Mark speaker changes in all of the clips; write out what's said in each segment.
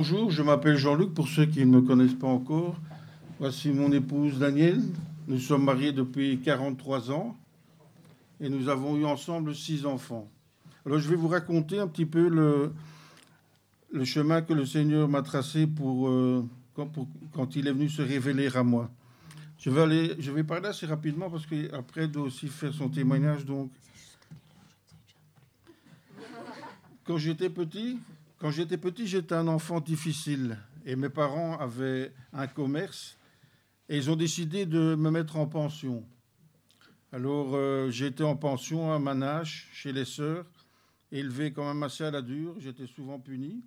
Speaker 1: Bonjour, je m'appelle Jean-Luc, pour ceux qui ne me connaissent pas encore. Voici mon épouse Danielle. Nous sommes mariés depuis 43 ans et nous avons eu ensemble six enfants. Alors je vais vous raconter un petit peu le, chemin que le Seigneur m'a tracé pour, euh, quand, quand, il est venu se révéler à moi. Je vais, je vais parler assez rapidement parce qu'après, doit aussi faire son témoignage. Donc, quand j'étais petit, quand j'étais petit, j'étais un enfant difficile et mes parents avaient un commerce et ils ont décidé de me mettre en pension. Alors euh, j'étais en pension à Manache chez les sœurs, élevé quand même assez à la dure, j'étais souvent puni.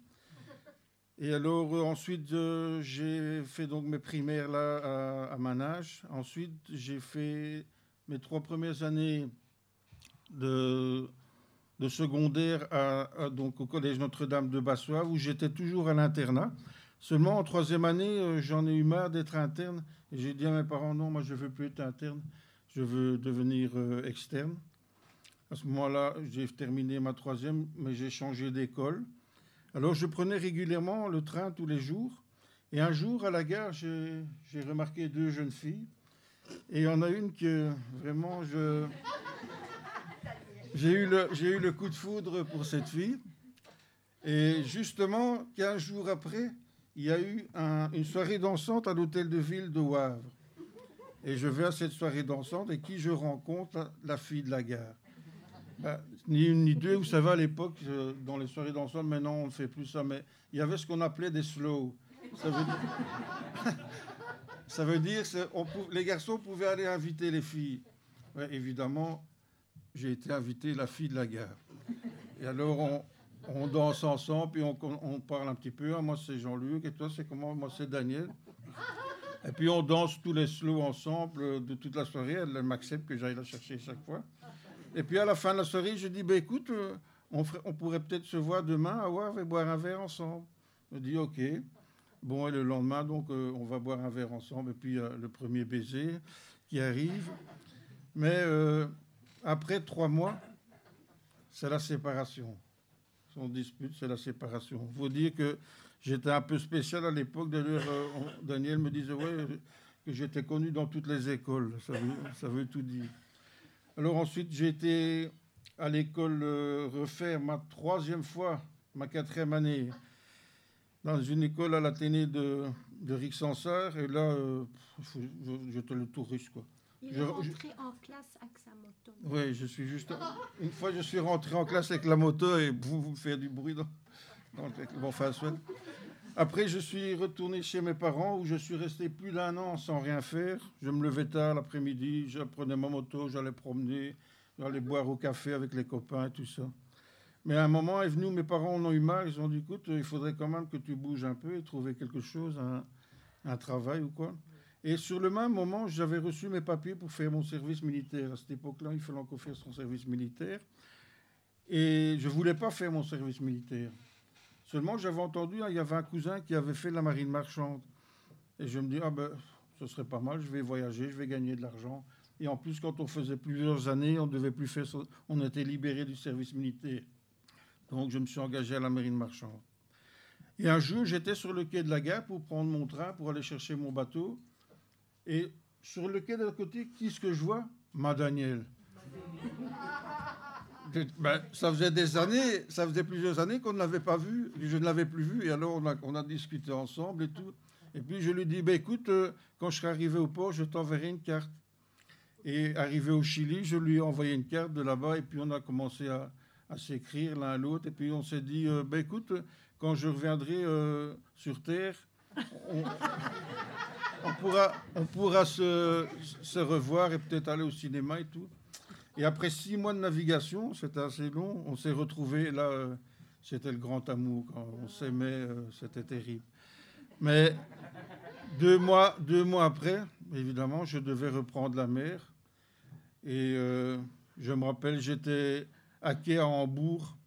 Speaker 1: Et alors euh, ensuite euh, j'ai fait donc mes primaires là à, à Manache. Ensuite j'ai fait mes trois premières années de de secondaire donc au collège Notre-Dame de Bassois, où j'étais toujours à l'internat. Seulement en troisième année, euh, j'en ai eu marre d'être interne. Et j'ai dit à mes parents, non, moi je veux plus être interne, je veux devenir euh, externe. À ce moment-là, j'ai terminé ma troisième, mais j'ai changé d'école. Alors je prenais régulièrement le train tous les jours. Et un jour, à la gare, j'ai remarqué deux jeunes filles. Et il y en a une que vraiment je... J'ai eu, le, eu le coup de foudre pour cette fille. Et justement, 15 jours après, il y a eu une soirée dansante à l'hôtel de ville de Wavre. Et je vais à cette soirée dansante et qui je rencontre La fille de la gare. Ben, ni une ni deux, vous savez, à l'époque, dans les soirées dansantes, maintenant on ne fait plus ça, mais il y avait ce qu'on appelait des slow. Ça veut dire, ça les garçons pouvaient aller inviter les filles. évidemment, j'ai été invité la fille de la gare. Et alors, on, danse ensemble, puis on, parle un petit peu. Ah, moi, c'est Jean-Luc, et toi, c'est comment? Moi, c'est Daniel. Et puis, on danse tous les slows ensemble euh, de toute la soirée. Elle, m'accepte que j'aille la chercher chaque fois. Et puis, à la fin de la soirée, je dis, ben, écoute, euh, on, pourrait peut-être se voir demain à voir et boire un verre ensemble. Je dis, OK. Bon, et le lendemain, donc, euh, on va boire un verre ensemble. Et puis, le premier baiser qui arrive. Mais après trois mois, c'est la séparation. Son dispute, c'est la séparation. Il faut dire que j'étais un peu spécial à l'époque. D'ailleurs, euh, Daniel me disait ouais, que j'étais connu dans toutes les écoles. Ça veut, tout dire. Alors ensuite, été à l'école euh, refaire ma troisième fois, ma quatrième année, dans une école à l'Athénée de, de Rixensart. Et là, euh, j'étais le touriste, quoi.
Speaker 2: Il est rentré en classe avec sa moto.
Speaker 1: Oui, je suis juste. Une fois, je suis rentré en classe avec la moto et vous, vous faites du bruit dans, dans le Après, je suis retourné chez mes parents où je suis resté plus d'un an sans rien faire. Je me levais tard l'après-midi, je prenais ma moto, j'allais promener, j'allais boire au café avec les copains et tout ça. Mais à un moment est venu, mes parents en ont eu marre, ils ont dit écoute, il faudrait quand même que tu bouges un peu et trouver quelque chose, un, un travail ou quoi. Et sur le même moment, j'avais reçu mes papiers pour faire mon service militaire. À cette époque-là, il fallait encore faire son service militaire. Et je ne voulais pas faire mon service militaire. Seulement, j'avais entendu, hein, il y avait un cousin qui avait fait la marine marchande. Et je me dis, ah ben, ce serait pas mal, je vais voyager, je vais gagner de l'argent. Et en plus, quand on faisait plusieurs années, on devait plus faire, on était libéré du service militaire. Donc, je me suis engagé à la marine marchande. Et un jour, j'étais sur le quai de la gare pour prendre mon train pour aller chercher mon bateau. Et sur le quai de l'autre côté, qui est-ce que je vois? Ma Daniel. Ben, ça faisait des années, ça faisait plusieurs années qu'on ne l'avait pas vu, je ne l'avais plus vu, et alors on a, on a, discuté ensemble et tout. Et puis je lui dis, ben, écoute, euh, quand je serai arrivé au port, je t'enverrai une carte. Et arrivé au Chili, je lui ai envoyé une carte de là-bas, et puis on a commencé à, à s'écrire l'un à l'autre, et puis on s'est dit, euh, ben, écoute, quand je reviendrai euh, sur Terre, on, on pourra, on pourra se, revoir et peut-être aller au cinéma et tout. Et après six mois de navigation, c'était assez long, on s'est retrouvés. Là, euh, c'était le grand amour. Quand on s'aimait, euh, c'était terrible. Mais deux mois, deux mois après, évidemment, je devais reprendre la mer. Et euh, je me rappelle, j'étais à quai à Hambourg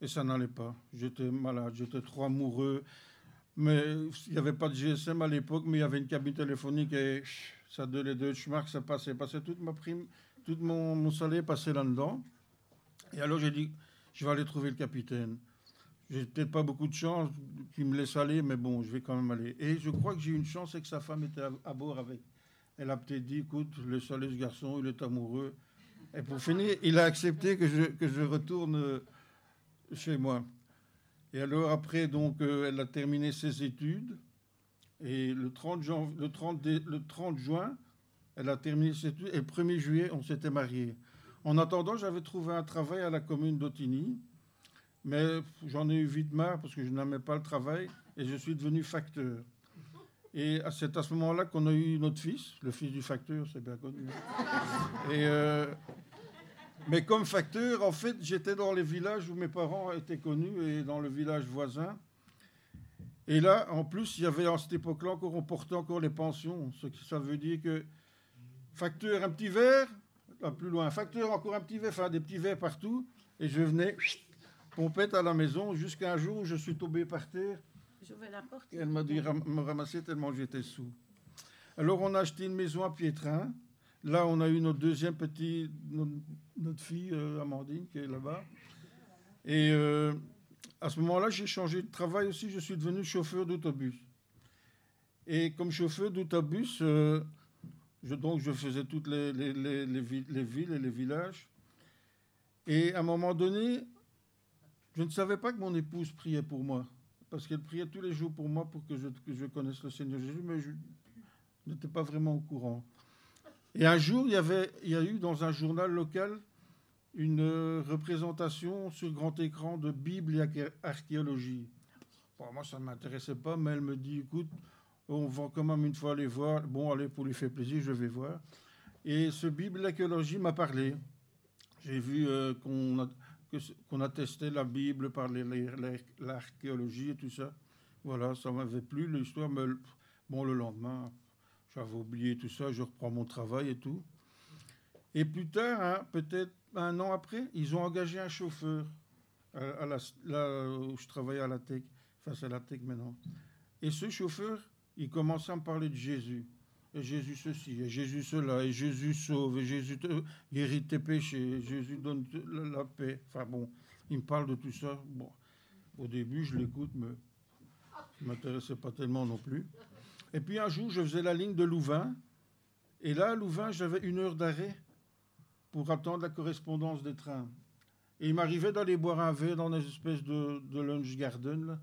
Speaker 1: et ça n'allait pas. J'étais malade, j'étais trop amoureux. Mais il n'y avait pas de GSM à l'époque, mais il y avait une cabine téléphonique et ça donnait deux schmarks, ça passait. Passait toute ma prime, tout mon, mon salaire passait là-dedans. Et alors j'ai dit, je vais aller trouver le capitaine. j'ai peut-être pas beaucoup de chance qu'il me laisse aller, mais bon, je vais quand même aller. Et je crois que j'ai eu une chance, c'est que sa femme était à, bord avec. Elle a peut-être dit, écoute, le soleil ce garçon, il est amoureux. Et pour finir, il a accepté que je, que je retourne euh, chez moi. Et alors après, donc, euh, elle a terminé ses études. Et le 30, le 30, le 30 juin, elle a terminé ses études. Et le 1er juillet, on s'était mariés. En attendant, j'avais trouvé un travail à la commune d'Otigny. Mais j'en ai eu vite marre parce que je n'aimais pas le travail et je suis devenu facteur. Et c'est à ce moment-là qu'on a eu notre fils, le fils du facteur, c'est bien connu. Et euh, mais comme facteur, en fait, j'étais dans les villages où mes parents étaient connus et dans le village voisin. Et là, en plus, il y avait à cette époque-là encore, on portait encore les pensions. Ce qui, ça veut dire que facteur, un petit verre, là plus loin, facteur, encore un petit verre, enfin des petits verres partout. Et je venais pompette à la maison jusqu'à un jour où je suis tombé par terre.
Speaker 2: la porte.
Speaker 1: Et elle m'a dit me ramasser tellement j'étais sous. Alors on a acheté une maison à Piétrin. Là, on a eu notre deuxième petite, notre, fille euh, Amandine qui est là-bas. Et euh, à ce moment-là, j'ai changé de travail aussi. Je suis devenu chauffeur d'autobus. Et comme chauffeur d'autobus, euh, je, donc je faisais toutes les, les, les, les, villes et les villages. Et à un moment donné, je ne savais pas que mon épouse priait pour moi, parce qu'elle priait tous les jours pour moi pour que je connaisse le Seigneur Jésus, mais je n'étais pas vraiment au courant. Et un jour, il y, avait, il y a eu dans un journal local une représentation sur grand écran de Bible et archéologie. moi, ça ne m'intéressait pas, mais elle me dit, écoute, on va quand même une fois aller voir. Bon, allez, pour lui faire plaisir, je vais voir. Et ce Bible et archéologie m'a parlé. J'ai vu euh, qu'on a qu'on a testé la Bible par l'archéologie et tout ça. Voilà, ça m'avait plu, l'histoire. Mais bon, le lendemain, j'avais oublié tout ça, je reprends mon travail et tout. Et plus tard, hein, peut-être un an après, ils ont engagé un chauffeur à, la, là où je travaillais à la TEC, face à la TEC maintenant. Et ce chauffeur, il commençait à me parler de Jésus et Jésus ceci, et Jésus cela, et Jésus sauve, et Jésus guérit tes péchés, et Jésus donne la, paix. Enfin bon, il me parle de tout ça. Bon, au début, je l'écoute, mais ça ne m'intéressait pas tellement non plus. Et puis un jour, je faisais la ligne de Louvain, et là, à Louvain, j'avais une heure d'arrêt pour attendre la correspondance des trains. Et il m'arrivait d'aller boire un verre dans une espèce de, lunch garden,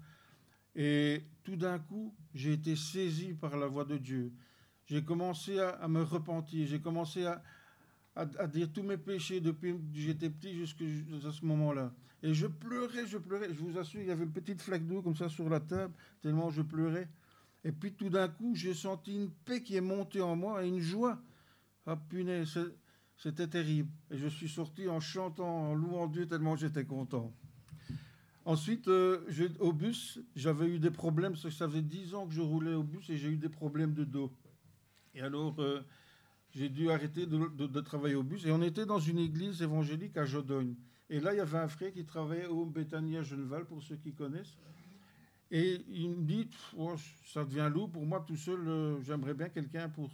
Speaker 1: et tout d'un coup, j'ai été saisi par la voix de Dieu j'ai commencé à, me repentir, j'ai commencé à, à, dire tous mes péchés depuis que j'étais petit jusqu'à ce moment-là. Et je pleurais, je pleurais. Je vous assure, il y avait une petite flaque d'eau comme ça sur la table, tellement je pleurais. Et puis tout d'un coup, j'ai senti une paix qui est montée en moi et une joie. Ah punaise, c'était terrible. Et je suis sorti en chantant, en louant Dieu tellement j'étais content. Ensuite, euh, au bus, j'avais eu des problèmes, ça faisait dix ans que je roulais au bus et j'ai eu des problèmes de dos. Et alors, euh, j'ai dû arrêter de, travailler au bus. Et on était dans une église évangélique à Jodogne. Et là, il y avait un frère qui travaillait au Bethany à Genneval, pour ceux qui connaissent. Et il me dit, oh, ça devient lourd pour moi tout seul, euh, j'aimerais bien quelqu'un pour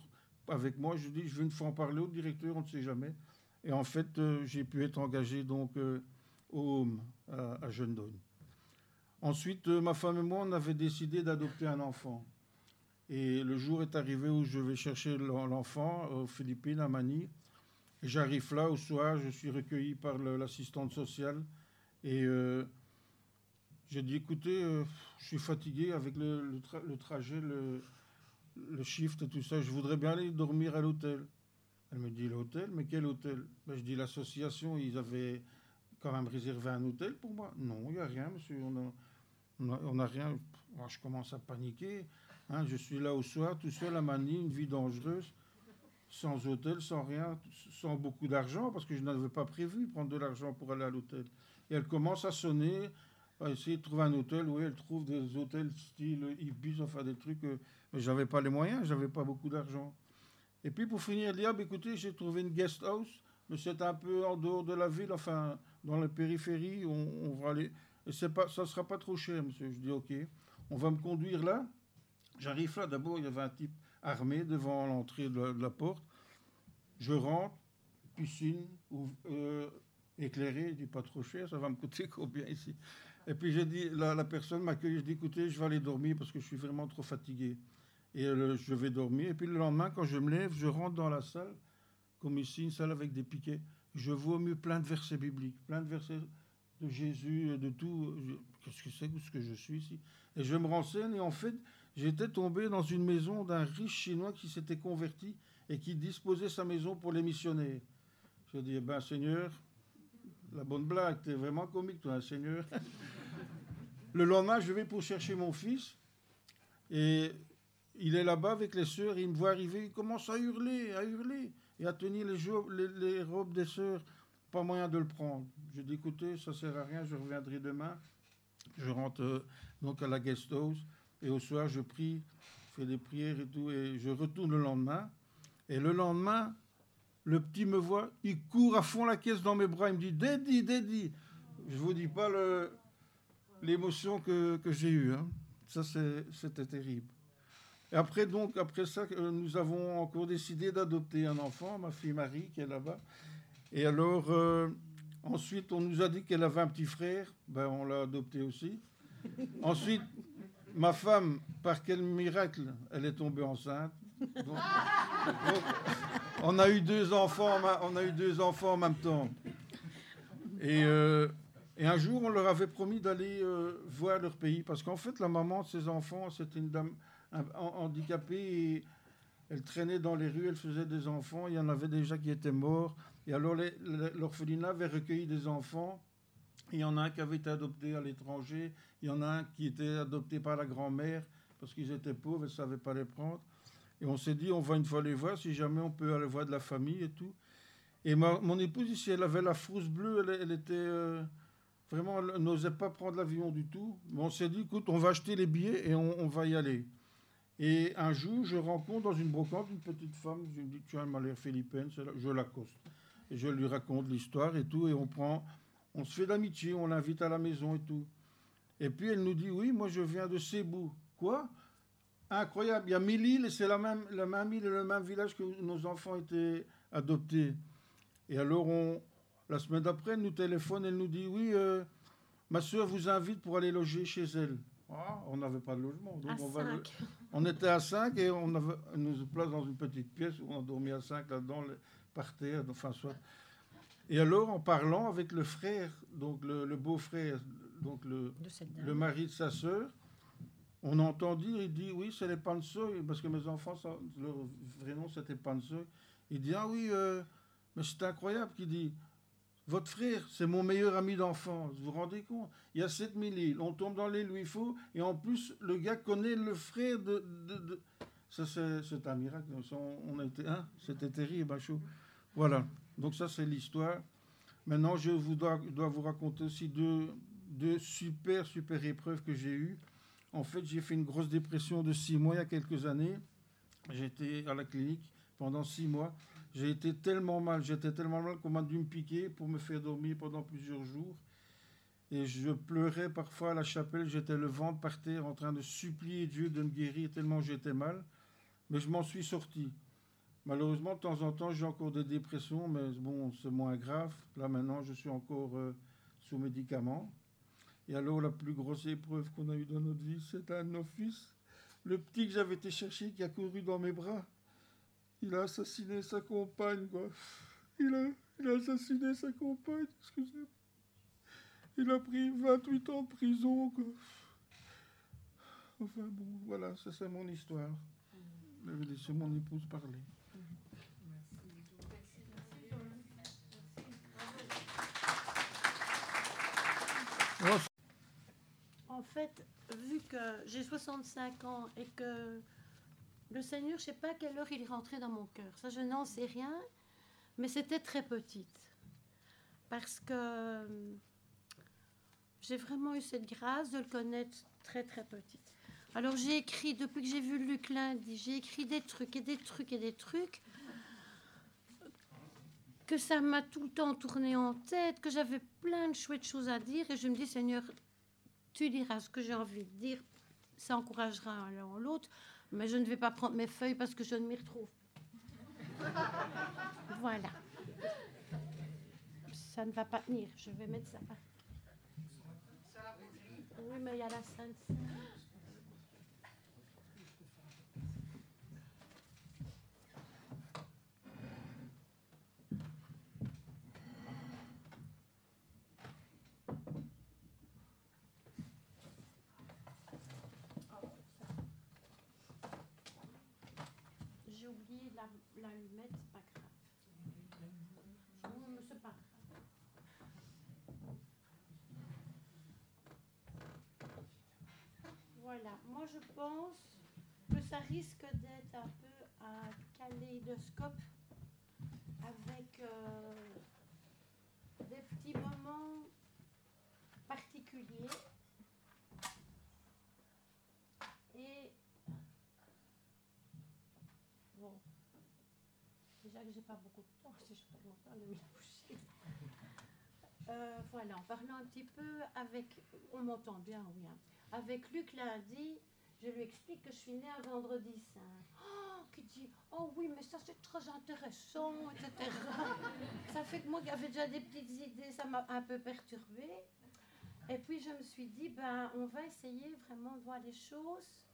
Speaker 1: avec moi. Je dis, je vais une fois en parler au directeur, on ne sait jamais. Et en fait, euh, j'ai pu être engagé donc au Home à, à Ensuite, ma femme et moi, on avait décidé d'adopter un enfant. Et le jour est arrivé où je vais chercher l'enfant aux Philippines, à Manille. J'arrive là au soir, je suis recueilli par l'assistante sociale. Et euh, j'ai dit, écoutez, euh, je suis fatigué avec le, trajet, le, shift et tout ça. Je voudrais bien aller dormir à l'hôtel. Elle me dit, l'hôtel? Mais quel hôtel? Ben, Je dis, l'association, ils avaient quand même réservé un hôtel pour moi. Non, il n'y a rien, monsieur. On n'a rien. Moi, je commence à paniquer. Hein, je suis là au soir, tout seul à Manille, une vie dangereuse, sans hôtel, sans rien, sans beaucoup d'argent, parce que je n'avais pas prévu prendre de l'argent pour aller à l'hôtel. Et elle commence à sonner, à essayer de trouver un hôtel. Oui, elle trouve des hôtels style Ibis, enfin des trucs. Euh, mais j'avais pas les moyens, j'avais pas beaucoup d'argent. Et puis pour finir, elle dit ah, ben, écoutez, j'ai trouvé une guest house, mais c'est un peu en dehors de la ville, enfin dans la périphérie. On, va aller. C'est pas, ça sera pas trop cher, monsieur. Je dis ok, on va me conduire là. J'arrive là, d'abord, il y avait un type armé devant l'entrée de, la porte. Je rentre, piscine euh, éclairée, il dit pas trop cher, ça va me coûter combien ici? Et puis j'ai dit, la, personne m'accueille, je dis écoutez, je vais aller dormir parce que je suis vraiment trop fatigué. Et euh, je vais dormir. Et puis le lendemain, quand je me lève, je rentre dans la salle, comme ici, une salle avec des piquets. Je vois au mieux plein de versets bibliques, plein de versets de Jésus, de tout. Qu'est-ce que c'est que ce que je suis ici? Et je me renseigne et en fait, j'étais tombé dans une maison d'un riche chinois qui s'était converti et qui disposait sa maison pour les missionnaires. Je dis, eh ben Seigneur, la bonne blague, t'es vraiment comique toi, hein, Seigneur. Le lendemain, je vais pour chercher mon fils et il est là-bas avec les sœurs, il me voit arriver, il commence à hurler, à hurler et à tenir les, robes des sœurs. Pas moyen de le prendre. Je dis écoutez, ça sert à rien, je reviendrai demain. Je rentre euh, donc à la guest house et au soir je prie, fais des prières et tout et je retourne le lendemain. Et le lendemain, le petit me voit, il court à fond la caisse dans mes bras, il me dit Daddy, Daddy. Je vous dis pas l'émotion que, que j'ai eue. Hein. Ça, c'était terrible. Et après, donc, après ça, euh, nous avons encore décidé d'adopter un enfant, ma fille Marie, qui est là-bas. Et alors, euh, ensuite, on nous a dit qu'elle avait un petit frère. Ben, on l'a adopté aussi. Ensuite, ma femme, par quel miracle, elle est tombée enceinte. Donc, on a eu deux enfants, on a eu deux enfants en même temps. Et, euh, et un jour, on leur avait promis d'aller euh, voir leur pays, parce qu'en fait, la maman de ces enfants, c'était une dame handicapée, elle traînait dans les rues, elle faisait des enfants, il y en avait déjà qui étaient morts, et alors l'orphelinat avait recueilli des enfants, il y en a un qui avait été adopté à l'étranger, il y en a un qui était adopté par la grand-mère, parce qu'ils étaient pauvres, elle ne savait pas les prendre. Et on s'est dit, on va une fois les voir, si jamais on peut aller voir de la famille et tout. Et mon épouse, ici, elle avait la frousse bleue, elle, était... Euh, vraiment, elle n'osait pas prendre l'avion du tout. Mais on s'est dit, écoute, on va acheter les billets et on, va y aller. Et un jour, je rencontre dans une brocante une petite femme, je me dis, tu as un l'air philippine, je l'accoste. Et je lui raconte l'histoire et tout, et on prend, on se fait d'amitié, on l'invite à la maison et tout. Et puis elle nous dit, oui, moi je viens de Cebu. Quoi? Incroyable. Il y a mille îles c'est la même, la même île et le même village que nos enfants étaient adoptés. Et alors, on, la semaine d'après, elle nous téléphone, elle nous dit Oui, euh, ma soeur vous invite pour aller loger chez elle. Ah, on n'avait pas de logement. Donc on, on, était à 5 et on, avait, nous place dans une petite pièce où on dormait à 5 là-dedans, par terre, enfin soit. Et alors, en parlant avec le frère, donc le, beau-frère, donc le, le mari de sa sœur, on entend dire, il dit, oui, c'est les Pansoy, parce que mes enfants, leur vrai nom, c'était Pansoy. Il dit, ah oui, euh, mais c'est incroyable, qu'il dit, votre frère, c'est mon meilleur ami d'enfance, vous vous rendez compte? Il y a 7000 îles, on tombe dans où il faut, et en plus, le gars connaît le frère de... Ça, c'est un miracle. On, été, hein, C'était terrible, chaud. Voilà, donc ça, c'est l'histoire. Maintenant, je dois, vous raconter aussi deux, deux super, super épreuves que j'ai eues. En fait, j'ai fait une grosse dépression de six mois il y a quelques années. J'étais à la clinique pendant six mois. J'ai été tellement mal, j'étais tellement mal qu'on m'a dû me piquer pour me faire dormir pendant plusieurs jours. Et je pleurais parfois à la chapelle, j'étais le ventre par terre en train de supplier Dieu de me guérir tellement j'étais mal. Mais je m'en suis sorti. Malheureusement, de temps en temps, j'ai encore des dépressions, mais bon, c'est moins grave. Là, maintenant, je suis encore euh, sous médicaments. Et alors, la plus grosse épreuve qu'on a eue dans notre vie, c'est un fils, le petit que j'avais été chercher, qui a couru dans mes bras. Il a assassiné sa compagne, quoi. Il a, il a assassiné sa compagne, excusez-moi. Il a pris 28 ans de prison, quoi. Enfin bon, voilà, ça c'est mon histoire. Je vais laisser mon épouse parler.
Speaker 2: en fait, vu que j'ai 65 ans et que le Seigneur, je ne sais pas à quelle heure il est rentré dans mon cœur. Ça, je n'en sais rien, mais c'était très petite. Parce que euh, j'ai vraiment eu cette grâce de le connaître très, très petite. Alors j'ai écrit, depuis que j'ai vu Luc lundi, j'ai écrit des trucs et des trucs et des trucs que ça m'a tout le temps tourné en tête, que j'avais plein de chouettes choses à dire et je me dis Seigneur, tu diras ce que j'ai envie de dire, ça encouragera l'un l'autre, mais je ne vais pas prendre mes feuilles parce que je ne m'y retrouve. voilà. Ça ne va pas tenir, je vais mettre ça. Oui, mais il y a la Sainte Seine. J'ai oublié la- l'allumette, c'est pas grave. Non, mais c'est pas grave. Voilà, moi je pense que ça risque d'être un peu un kaléidoscope avec euh, des petits moments particuliers. Et bon, déjà que j'ai pas beaucoup de temps, si je perds mon temps, la boucher. Euh, voilà, en parlant un petit peu avec, on m'entend bien, oui, hein. avec Luc lundi, je lui explique que je suis née un vendredi saint. Oh, qui dit, oh oui, mais ça c'est très intéressant, etc. ça fait que moi qui avais déjà des petites idées, ça m'a un peu perturbée. Et puis je me suis dit, ben, on va essayer vraiment de voir les choses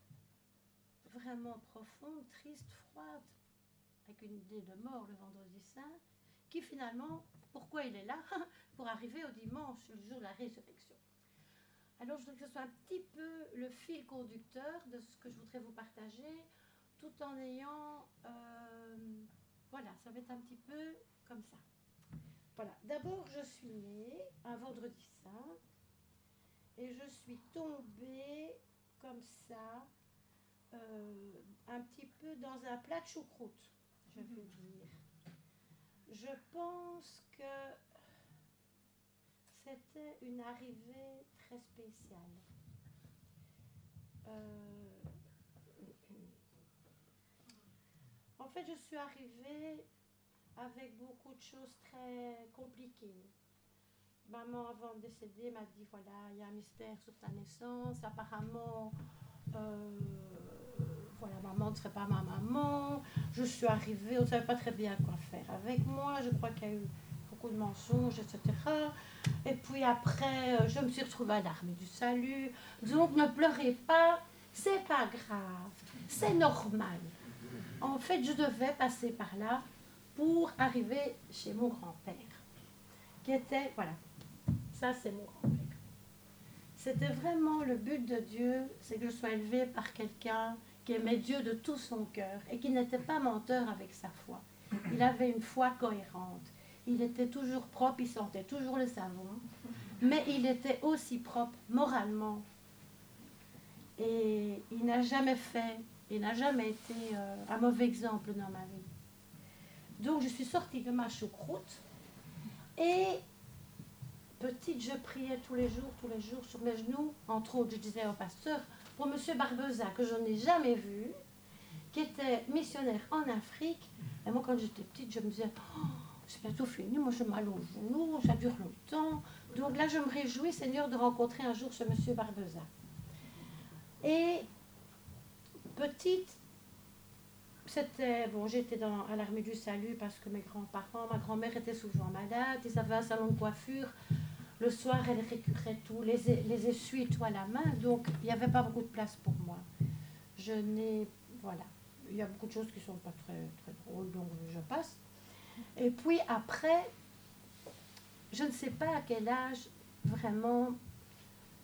Speaker 2: vraiment profondes, tristes, froides, avec une idée de mort le vendredi saint, qui finalement, pourquoi il est là Pour arriver au dimanche, le jour de la résurrection. Alors je voudrais que ce soit un petit peu le fil conducteur de ce que je voudrais vous partager, tout en ayant... euh, voilà, ça va être un petit peu comme ça. Voilà, d'abord je suis née un vendredi saint et je suis tombée comme ça, euh, un petit peu dans un plat de choucroute, je veux dire. Je pense que c'était une arrivée très spéciale. Euh, En fait, je suis arrivée avec beaucoup de choses très compliquées. Maman, avant de décéder, m'a dit voilà, il y a un mystère sur ta naissance. Apparemment, euh, voilà, maman ne serait pas ma maman. Je suis arrivée, on ne savait pas très bien quoi faire avec moi. Je crois qu'il y a eu de mensonges, etc. Et puis après, euh, je me suis retrouvée à l'armée du salut. Donc ne pleurez pas, c'est pas grave, c'est normal. En fait, je devais passer par là pour arriver chez mon grand-père, qui était, voilà, ça c'est mon grand-père. C'était vraiment le but de Dieu, c'est que je sois élevée par quelqu'un qui aimait Dieu de tout son cœur et qui n'était pas menteur avec sa foi. Il avait une foi cohérente. Il était toujours propre, il sentait toujours le savon, mais il était aussi propre moralement. Et il n'a jamais fait, il n'a jamais été euh, un mauvais exemple dans ma vie. Donc je suis sortie de ma choucroute et petite, je priais tous les jours, tous les jours sur mes genoux. Entre autres, je disais au pasteur, pour M. Barbeza, que je n'ai jamais vu, qui était missionnaire en Afrique. Et moi, quand j'étais petite, je me disais, Oh, c'est bientôt fini, moi je m'allonge aux genoux, ça dure longtemps. Donc là, je me réjouis, Seigneur, de rencontrer un jour ce M. Barbeza. Et petite, c'était, bon, j'étais à l'armée du salut parce que mes grands-parents, ma grand-mère était souvent malade, ils avaient un salon de coiffure. Le soir, elle récurait tout, les, les essuie tout à la main, donc il n'y avait pas beaucoup de place pour moi. Je n'ai, voilà, il y a beaucoup de choses qui ne sont pas très drôles, donc je passe. Et puis après, je ne sais pas à quel âge vraiment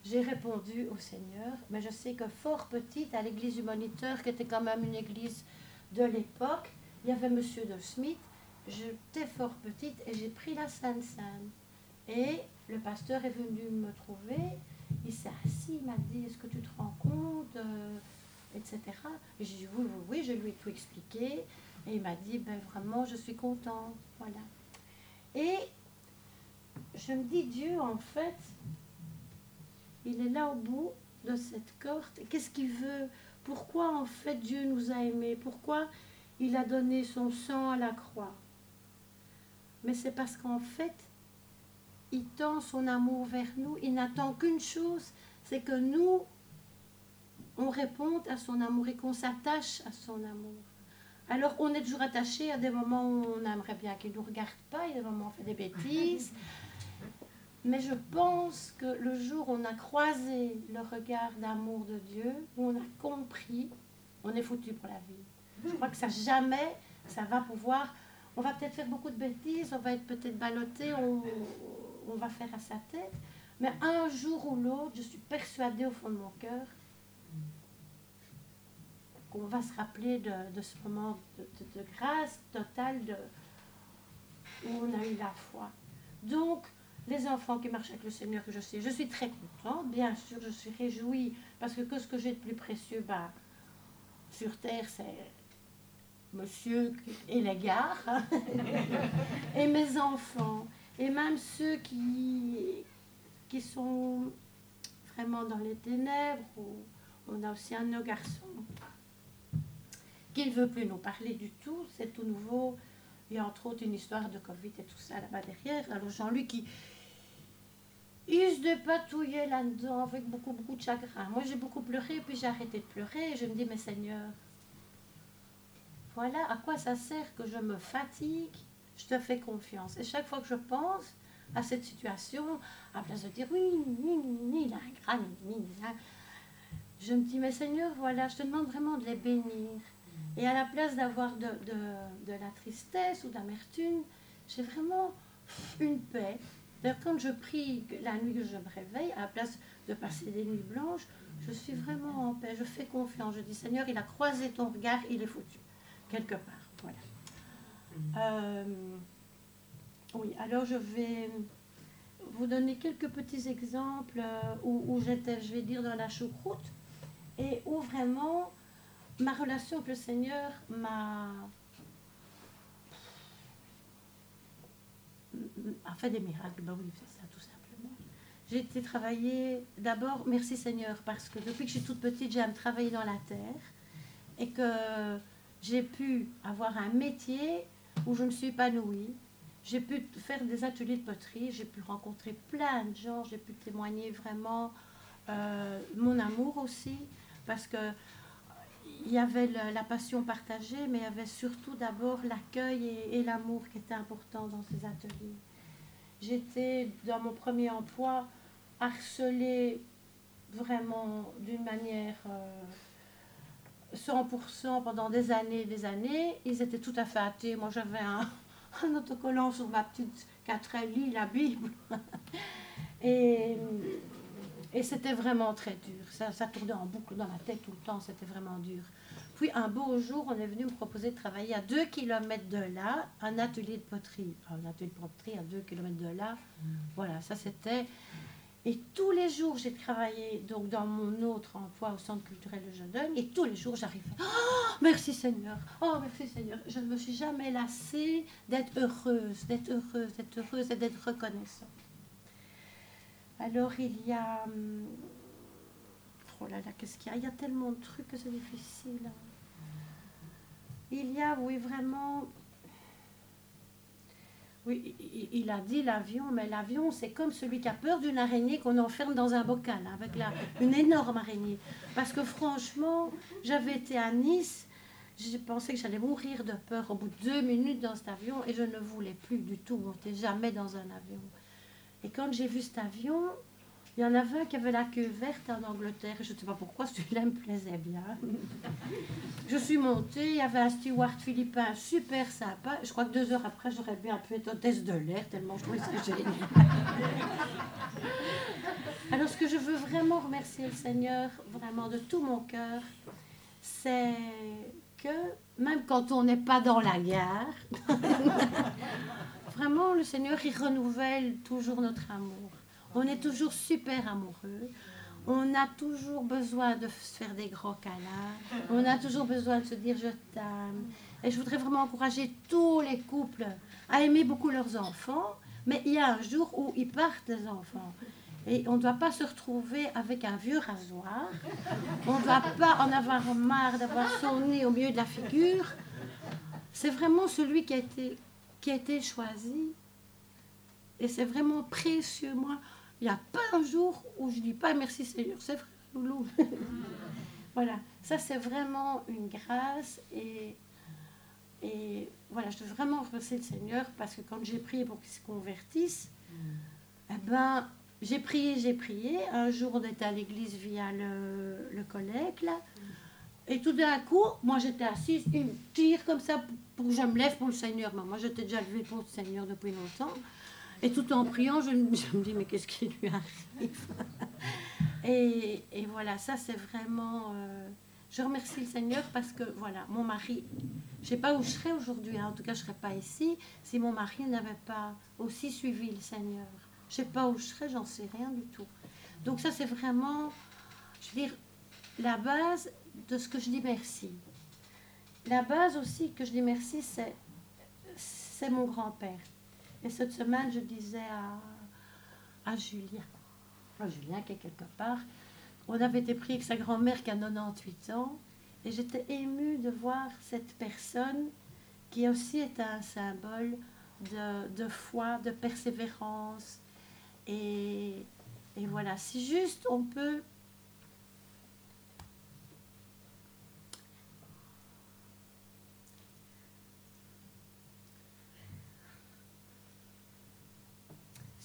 Speaker 2: j'ai répondu au Seigneur, mais je sais que fort petite, à l'église du Moniteur, qui était quand même une église de l'époque, il y avait Monsieur de Smith. J'étais fort petite et j'ai pris la Sainte Seine. Et le pasteur est venu me trouver. Il s'est assis, il m'a dit Est-ce que tu te rends compte euh, etc. Et j'ai dit Oui, oui, oui, je lui ai tout expliqué. Et il m'a dit Ben vraiment, je suis contente. Voilà. Et je me dis Dieu, en fait, il est là au bout de cette corde. Qu'est-ce qu'il veut? Pourquoi en fait Dieu nous a aimés? Pourquoi il a donné son sang à la croix? Mais c'est parce qu'en fait, il tend son amour vers nous. Il n'attend qu'une chose, c'est que nous, on réponde à son amour et qu'on s'attache à son amour. Alors, on est toujours attaché à des moments où on aimerait bien qu'il ne nous regarde pas, il y a des moments où on fait des bêtises. Mais je pense que le jour où on a croisé le regard d'amour de Dieu, où on a compris, on est foutu pour la vie. Je crois que ça jamais, ça va pouvoir. On va peut-être faire beaucoup de bêtises, on va être peut-être ballotté, on, on va faire à sa tête. Mais un jour ou l'autre, je suis persuadée au fond de mon cœur qu'on va se rappeler de, ce moment de, grâce totale où on a eu la foi. Donc, les enfants qui marchent avec le Seigneur, que je sais, je suis très contente, bien sûr, je suis réjouie, parce que, ce que j'ai de plus précieux, bah, sur terre, c'est monsieur et les gars, et mes enfants, et même ceux qui, qui sont vraiment dans les ténèbres, on a aussi un de nos garçons qui ne veut plus nous parler du tout, c'est tout nouveau. Il y a entre autres une histoire de Covid et tout ça là-bas derrière. Alors Jean-Luc, qui il se dépatouillait là-dedans avec beaucoup, beaucoup de chagrin. Moi, j'ai beaucoup pleuré, puis j'ai arrêté de pleurer et je me dis, mais Seigneur, voilà à quoi ça sert que je me fatigue, je te fais confiance. Et chaque fois que je pense à cette situation, à place de dire, oui, ni, ni, grand, je me dis, mais Seigneur, voilà, je te demande vraiment de les bénir. Et à la place d'avoir de, de, la tristesse ou d'amertume, j'ai vraiment une paix. D'ailleurs, quand je prie la nuit que je me réveille, à la place de passer des nuits blanches, je suis vraiment en paix. Je fais confiance. Je dis, Seigneur, il a croisé ton regard, il est foutu. Quelque part. Voilà. Euh, oui, alors je vais vous donner quelques petits exemples euh, où, où j'étais, je vais dire, dans la choucroute et où vraiment ma relation avec le Seigneur m'a fait des miracles. Ben oui, c'est ça, tout simplement. J'ai été travailler d'abord, merci Seigneur, parce que depuis que je suis toute petite, j'aime travailler dans la terre et que j'ai pu avoir un métier où je me suis épanouie. J'ai pu faire des ateliers de poterie, j'ai pu rencontrer plein de gens, j'ai pu témoigner vraiment euh, mon amour aussi, parce que il y avait la, passion partagée, mais il y avait surtout d'abord l'accueil et, l'amour qui était important dans ces ateliers. J'étais, dans mon premier emploi, harcelée vraiment d'une manière 100% euh, pendant des années et des années. Ils étaient tout à fait athées. Moi, j'avais un, autocollant sur ma petite 4 lit, la Bible. et et c'était vraiment très dur. Ça, ça, tournait en boucle dans la tête tout le temps, c'était vraiment dur. Puis un beau jour, on est venu me proposer de travailler à 2 km de là, un atelier de poterie. Un atelier de poterie à 2 km de là. Mm. Voilà, ça c'était. Et tous les jours, j'ai travaillé donc dans mon autre emploi au Centre culturel de Jeunes. Et tous les jours, j'arrivais. Oh, merci Seigneur. Oh, merci Seigneur. Je ne me suis jamais lassée d'être heureuse, d'être heureuse, d'être heureuse et d'être reconnaissante. Alors il y a... Hum, oh là là, qu'est-ce qu'il y a? Il y a tellement de trucs que c'est difficile. Hein. Il y a, oui, vraiment... Oui, il a dit l'avion, mais l'avion, c'est comme celui qui a peur d'une araignée qu'on enferme dans un bocal, hein, avec la, une énorme araignée. Parce que franchement, j'avais été à Nice, j'ai pensé que j'allais mourir de peur au bout de deux minutes dans cet avion et je ne voulais plus du tout monter jamais dans un avion. Et quand j'ai vu cet avion, il y en avait un qui avait la queue verte en Angleterre. Je ne sais pas pourquoi, celui-là me plaisait bien. Je suis montée, il y avait un steward philippin super sympa. Je crois que deux heures après, j'aurais bien pu être hôtesse de l'air, tellement je trouvais ça génial. Alors, ce que je veux vraiment remercier le Seigneur, vraiment de tout mon cœur, c'est que même quand on n'est pas dans la gare, vraiment, le Seigneur, il renouvelle toujours notre amour. On est toujours super amoureux. On a toujours besoin de se faire des gros câlins. On a toujours besoin de se dire je t'aime. Et je voudrais vraiment encourager tous les couples à aimer beaucoup leurs enfants. Mais il y a un jour où ils partent, les enfants. Et on ne doit pas se retrouver avec un vieux rasoir. On ne doit pas en avoir marre d'avoir son nez au milieu de la figure. C'est vraiment celui qui a été qui a été choisi. Et c'est vraiment précieux. Moi, il n'y a pas un jour où je dis pas merci Seigneur, c'est vrai, loulou. voilà, ça c'est vraiment une grâce. Et, et voilà, je veux vraiment remercier le Seigneur parce que quand j'ai prié pour qu'il se convertisse, Eh ben, j'ai prié, j'ai prié. Un jour, on était à l'église via le, le collègue, là. Et tout d'un coup, moi j'étais assise, il me tire comme ça pour que je me lève pour le Seigneur. moi j'étais déjà levée pour le Seigneur depuis longtemps. Et tout en priant, je, me dis, mais qu'est-ce qui lui arrive? Et, et, voilà, ça c'est vraiment... Euh, je remercie le Seigneur parce que, voilà, mon mari, je ne sais pas où je serais aujourd'hui, hein. en tout cas je ne serais pas ici, si mon mari n'avait pas aussi suivi le Seigneur. Je ne sais pas où je serais, j'en sais rien du tout. Donc ça c'est vraiment, je veux dire, la base de ce que je dis merci. La base aussi que je dis merci, c'est, c'est mon grand-père. Et cette semaine, je disais à, à Julien, Julien qui est quelque part, on avait été pris avec sa grand-mère qui a 98 ans, et j'étais émue de voir cette personne qui aussi est un symbole de, foi, de persévérance. Et, et voilà, si juste on peut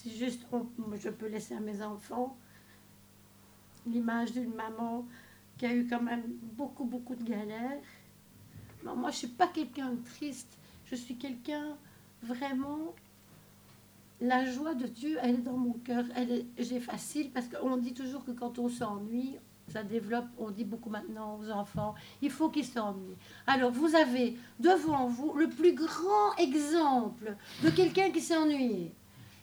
Speaker 2: juste je peux laisser à mes enfants l'image d'une maman qui a eu quand même beaucoup, beaucoup de galères. moi, je ne suis pas quelqu'un de triste. Je suis quelqu'un vraiment. La joie de Dieu, elle est dans mon cœur. Elle j'ai facile parce qu'on dit toujours que quand on s'ennuie, ça développe. On dit beaucoup maintenant aux enfants, il faut qu'ils s'ennuient. Alors, vous avez devant vous le plus grand exemple de quelqu'un qui s'est ennuyé.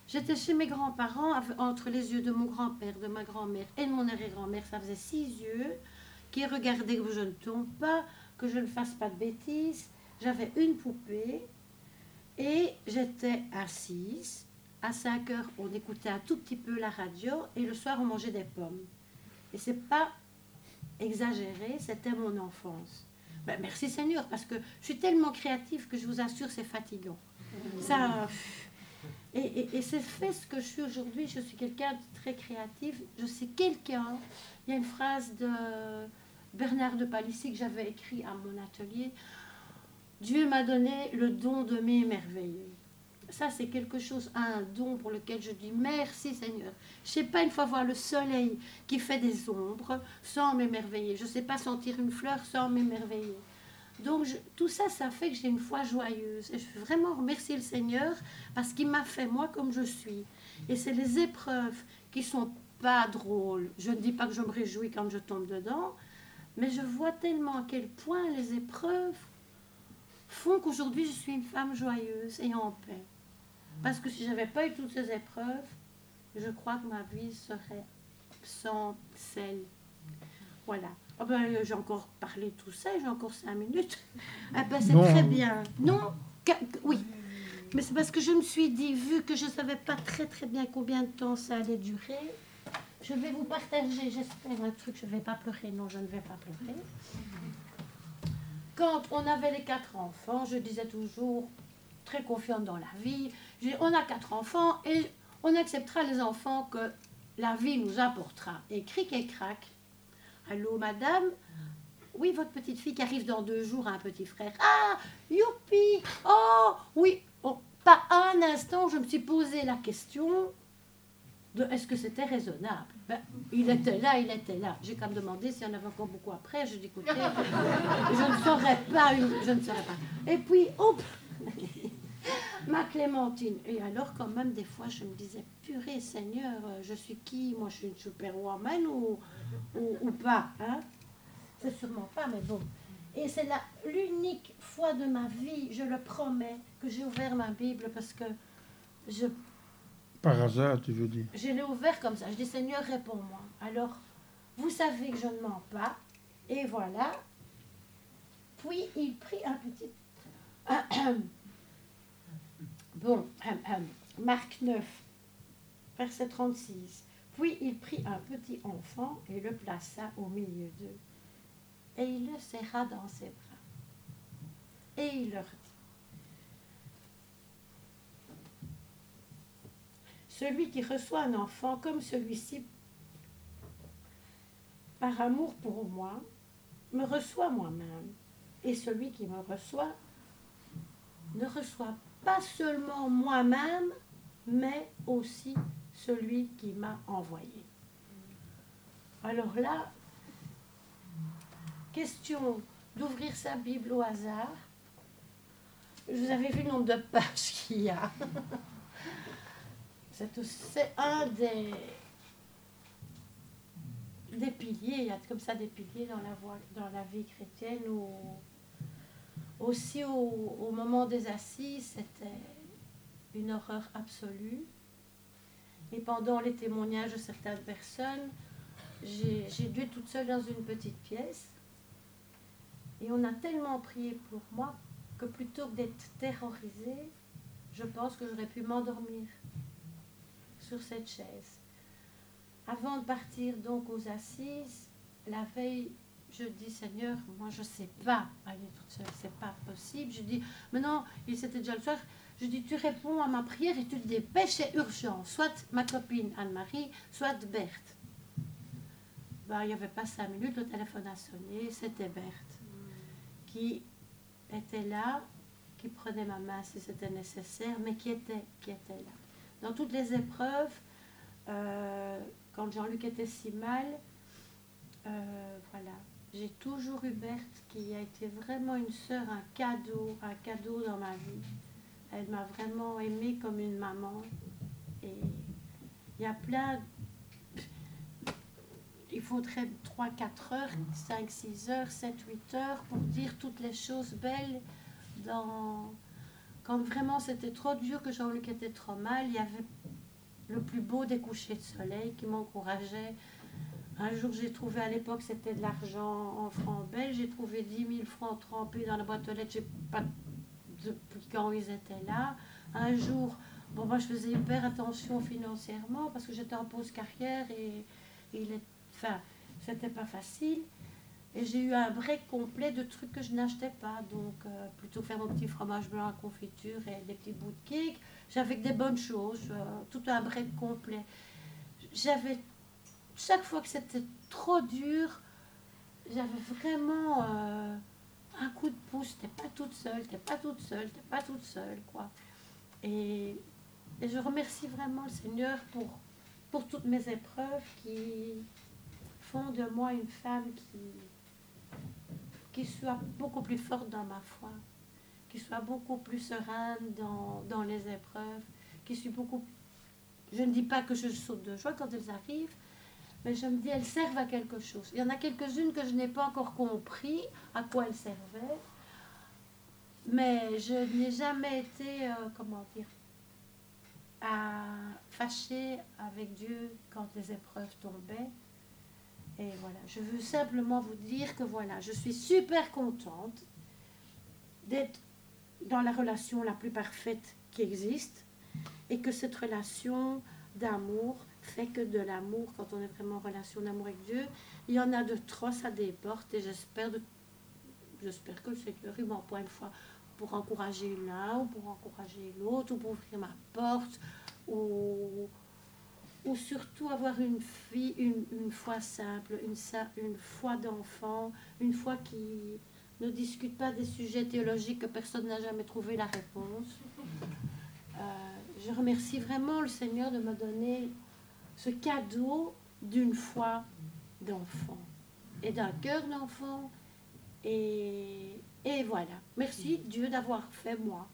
Speaker 2: J'étais chez mes grands-parents, entre les yeux de mon grand-père, de ma grand-mère et de mon arrière-grand-mère. Ça faisait six yeux qui regardaient que je ne tombe pas, que je ne fasse pas de bêtises. J'avais une poupée et j'étais assise. À 5 heures, on écoutait un tout petit peu la radio et le soir, on mangeait des pommes. Et c'est pas exagéré, c'était mon enfance. Ben, merci Seigneur, parce que je suis tellement créative que je vous assure, c'est fatigant. Ça. Et, c'est fait ce que je suis aujourd'hui. Je suis quelqu'un de très créatif. Je suis quelqu'un. Il y a une phrase de Bernard de Palissy que j'avais écrit à mon atelier. Dieu m'a donné le don de m'émerveiller. Ça, c'est quelque chose, un don pour lequel je dis merci Seigneur. Je ne sais pas une fois voir le soleil qui fait des ombres sans m'émerveiller. Je ne sais pas sentir une fleur sans m'émerveiller. Donc tout ça, ça fait que j'ai une foi joyeuse. Et je veux vraiment remercier le Seigneur parce qu'il m'a fait moi comme je suis. Et c'est les épreuves qui sont pas drôles. Je ne dis pas que je me réjouis quand je tombe dedans, mais je vois tellement à quel point les épreuves font qu'aujourd'hui je suis une femme joyeuse et en paix. Parce que si j'avais pas eu toutes ces épreuves, je crois que ma vie serait sans sel. Voilà. Oh ben, j'ai encore parlé tout ça, j'ai encore cinq minutes. Ah ben, c'est très bien. Non Oui. Mais c'est parce que je me suis dit, vu que je ne savais pas très très bien combien de temps ça allait durer, je vais vous partager, j'espère, un truc. Je ne vais pas pleurer. Non, je ne vais pas pleurer. Quand on avait les quatre enfants, je disais toujours, très confiante dans la vie, on a quatre enfants et on acceptera les enfants que la vie nous apportera. Et cric et crac, Allô, madame? Oui, votre petite fille qui arrive dans deux jours, un petit frère. Ah, youpi Oh, oui. Oh, pas un instant, je me suis posé la question de est-ce que c'était raisonnable? Ben, Il était là, il était là. J'ai quand même demandé s'il y en avait encore beaucoup après. Je dis écoutez, je ne saurais pas, je ne saurais pas. Et puis, hop Ma Clémentine. Et alors, quand même, des fois, je me disais, purée Seigneur, je suis qui? Moi, je suis une superwoman ou, ou, pas hein? C'est sûrement pas, mais bon. Et c'est l'unique fois de ma vie, je le promets, que j'ai ouvert ma Bible parce que je...
Speaker 1: Par hasard, tu veux dire?
Speaker 2: Je l'ai ouvert comme ça. Je dis, Seigneur, réponds-moi. Alors, vous savez que je ne mens pas. Et voilà. Puis, il prit un petit... Bon, Marc 9, verset 36. Puis il prit un petit enfant et le plaça au milieu d'eux. Et il le serra dans ses bras. Et il leur dit, Celui qui reçoit un enfant comme celui-ci, par amour pour moi, me reçoit moi-même. Et celui qui me reçoit ne reçoit pas seulement moi-même, mais aussi celui qui m'a envoyé. Alors là, question d'ouvrir sa Bible au hasard. Vous avez vu le nombre de pages qu'il y a. C'est un des, des piliers, il y a comme ça des piliers dans la, dans la vie chrétienne. Où, aussi au, moment des assises, c'était une horreur absolue. Et pendant les témoignages de certaines personnes, j'ai dû être toute seule dans une petite pièce. Et on a tellement prié pour moi que plutôt que d'être terrorisée, je pense que j'aurais pu m'endormir sur cette chaise. Avant de partir donc aux assises, la veille, je dis Seigneur, moi je ne sais pas aller toute seule, c'est pas possible. Je dis, mais non, il s'était déjà le soir. Je dis, tu réponds à ma prière et tu te dépêches, urgent. Soit ma copine Anne-Marie, soit Berthe. Ben, il n'y avait pas cinq minutes, le téléphone a sonné, c'était Berthe qui était là, qui prenait ma main si c'était nécessaire, mais qui était, qui était là. Dans toutes les épreuves, euh, quand Jean-Luc était si mal, euh, voilà, j'ai toujours eu Berthe qui a été vraiment une sœur, un cadeau, un cadeau dans ma vie. Elle m'a vraiment aimée comme une maman. Et il y a plein. Il faudrait 3-4 heures, 5-6 heures, 7-8 heures pour dire toutes les choses belles. Quand vraiment c'était trop dur, que Jean-Luc était trop mal, il y avait le plus beau des couchers de soleil qui m'encourageait. Un jour, j'ai trouvé à l'époque, c'était de l'argent en francs belges. J'ai trouvé 10 000 francs trempés dans la boîte aux lettres. J'ai pas depuis quand ils étaient là. Un jour, bon, moi je faisais hyper attention financièrement parce que j'étais en pause carrière et, il est, enfin, c'était pas facile. Et j'ai eu un break complet de trucs que je n'achetais pas. Donc, euh, plutôt faire mon petit fromage blanc à confiture et des petits bouts de cake. J'avais que des bonnes choses, euh, tout un break complet. J'avais, chaque fois que c'était trop dur, j'avais vraiment. Euh, un coup de pouce, t'es pas toute seule, t'es pas toute seule, t'es pas toute seule, quoi. Et, je remercie vraiment le Seigneur pour, pour toutes mes épreuves qui font de moi une femme qui, qui soit beaucoup plus forte dans ma foi, qui soit beaucoup plus sereine dans, dans les épreuves, qui suis beaucoup... Je ne dis pas que je saute de joie quand elles arrivent, mais je me dis, elles servent à quelque chose. Il y en a quelques-unes que je n'ai pas encore compris à quoi elles servaient, mais je n'ai jamais été, euh, comment dire, à, fâchée avec Dieu quand les épreuves tombaient. Et voilà, je veux simplement vous dire que voilà, je suis super contente d'être dans la relation la plus parfaite qui existe et que cette relation d'amour fait que de l'amour, quand on est vraiment en relation d'amour avec Dieu, il y en a de trop, ça déporte et j'espère j'espère que le Seigneur il m'emploie une fois pour encourager l'un ou pour encourager l'autre ou pour ouvrir ma porte ou, ou surtout avoir une fille, une, une foi simple, une, une foi d'enfant, une foi qui ne discute pas des sujets théologiques que personne n'a jamais trouvé la réponse. Euh, je remercie vraiment le Seigneur de me donner ce cadeau d'une foi d'enfant et d'un cœur d'enfant. Et, et voilà. Merci Dieu d'avoir fait moi.